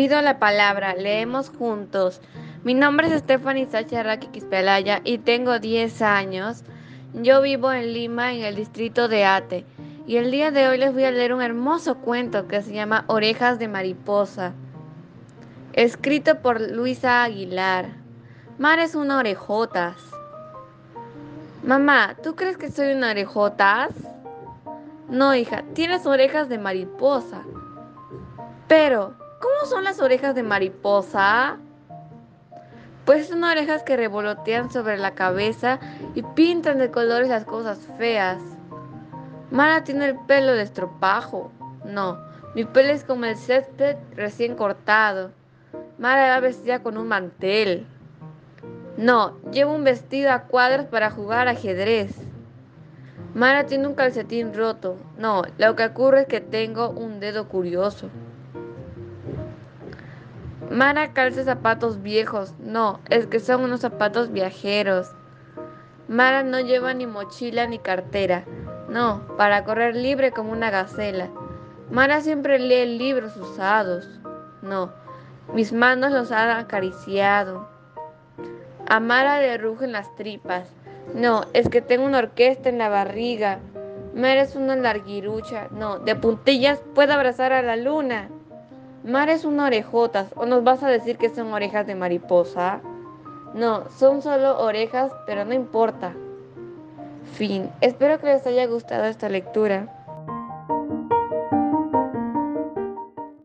Pido la palabra, leemos juntos. Mi nombre es Stephanie Sacha Raki Quispelaya y tengo 10 años. Yo vivo en Lima, en el distrito de Ate. Y el día de hoy les voy a leer un hermoso cuento que se llama Orejas de Mariposa. Escrito por Luisa Aguilar. Mar es una orejotas. Mamá, ¿tú crees que soy una orejotas? No, hija, tienes orejas de mariposa. Pero, ¿cómo son las orejas de mariposa? Pues son orejas que revolotean sobre la cabeza y pintan de colores las cosas feas. Mara tiene el pelo de estropajo. No, mi pelo es como el césped recién cortado. Mara va vestida con un mantel. No, llevo un vestido a cuadros para jugar ajedrez. Mara tiene un calcetín roto. No, lo que ocurre es que tengo un dedo curioso. Mara calza zapatos viejos. No, es que son unos zapatos viajeros. Mara no lleva ni mochila ni cartera. No, para correr libre como una gacela. Mara siempre lee libros usados. No, mis manos los han acariciado. A Mara le rugen las tripas. No, es que tengo una orquesta en la barriga. Mara es una larguirucha. No, de puntillas puedo abrazar a la luna. Mar es una orejotas, o nos vas a decir que son orejas de mariposa. No, son solo orejas, pero no importa. Fin. Espero que les haya gustado esta lectura.